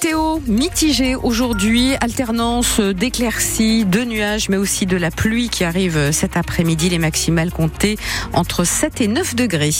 météo mitigée aujourd'hui, alternance d'éclaircies, de nuages, mais aussi de la pluie qui arrive cet après-midi. Les maximales comptées entre 7 et 9 degrés.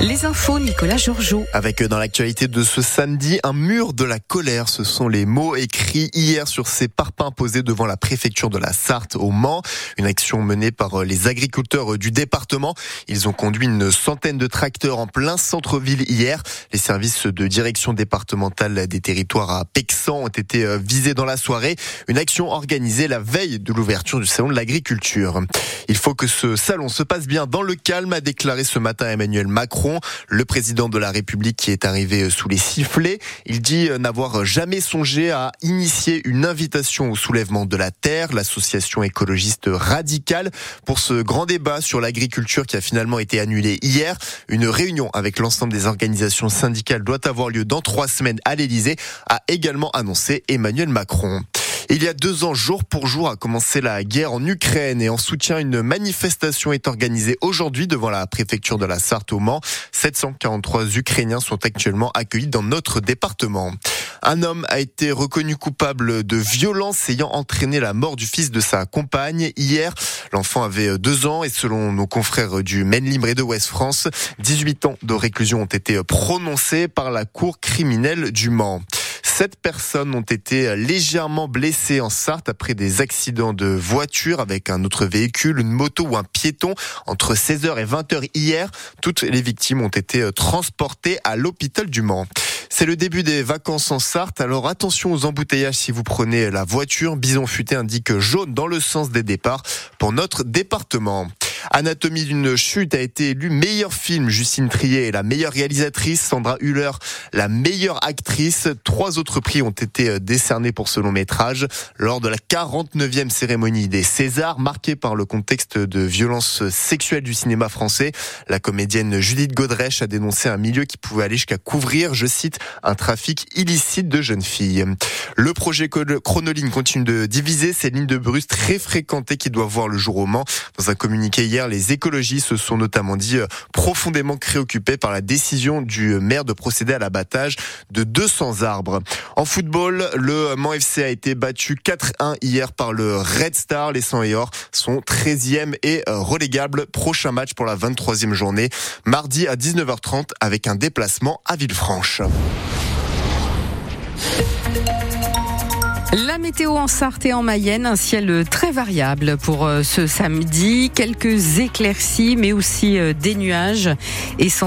Les infos, Nicolas Georgeot. Avec euh, dans l'actualité de ce samedi, un mur de la colère. Ce sont les mots écrits hier sur ces parpaings posés devant la préfecture de la Sarthe au Mans. Une action menée par euh, les agriculteurs euh, du département. Ils ont conduit une centaine de tracteurs en plein centre-ville hier. Les services de direction départementale des territoires à Pexan ont été visés dans la soirée. Une action organisée la veille de l'ouverture du salon de l'agriculture. Il faut que ce salon se passe bien dans le calme, a déclaré ce matin Emmanuel Macron le président de la République qui est arrivé sous les sifflets. Il dit n'avoir jamais songé à initier une invitation au soulèvement de la terre, l'association écologiste radicale, pour ce grand débat sur l'agriculture qui a finalement été annulé hier. Une réunion avec l'ensemble des organisations syndicales doit avoir lieu dans trois semaines à l'Elysée, a également annoncé Emmanuel Macron. Il y a deux ans, jour pour jour, a commencé la guerre en Ukraine et en soutien, une manifestation est organisée aujourd'hui devant la préfecture de la Sarthe au Mans. 743 Ukrainiens sont actuellement accueillis dans notre département. Un homme a été reconnu coupable de violence ayant entraîné la mort du fils de sa compagne. Hier, l'enfant avait deux ans et selon nos confrères du Maine Libre et de Ouest France, 18 ans de réclusion ont été prononcés par la cour criminelle du Mans. Sept personnes ont été légèrement blessées en Sarthe après des accidents de voiture avec un autre véhicule, une moto ou un piéton entre 16h et 20h hier. Toutes les victimes ont été transportées à l'hôpital du Mans. C'est le début des vacances en Sarthe, alors attention aux embouteillages si vous prenez la voiture. Bison futé indique jaune dans le sens des départs pour notre département. Anatomie d'une chute a été élu meilleur film. Justine Trier est la meilleure réalisatrice. Sandra Hüller, la meilleure actrice. Trois autres prix ont été décernés pour ce long métrage lors de la 49e cérémonie des Césars, marquée par le contexte de violence sexuelle du cinéma français. La comédienne Judith Godrèche a dénoncé un milieu qui pouvait aller jusqu'à couvrir, je cite, un trafic illicite de jeunes filles. Le projet Chronoline continue de diviser ces lignes de bus très fréquentées qui doivent voir le jour au Mans. Dans un communiqué hier, les écologistes se sont notamment dit euh, profondément préoccupés par la décision du maire de procéder à l'abattage de 200 arbres. En football, le Mans FC a été battu 4-1 hier par le Red Star. Les 100 et or sont 13e et euh, relégables. Prochain match pour la 23e journée, mardi à 19h30 avec un déplacement à Villefranche. La météo en Sarthe et en Mayenne, un ciel très variable pour euh, ce samedi, quelques éclaircies mais aussi euh, des nuages et sans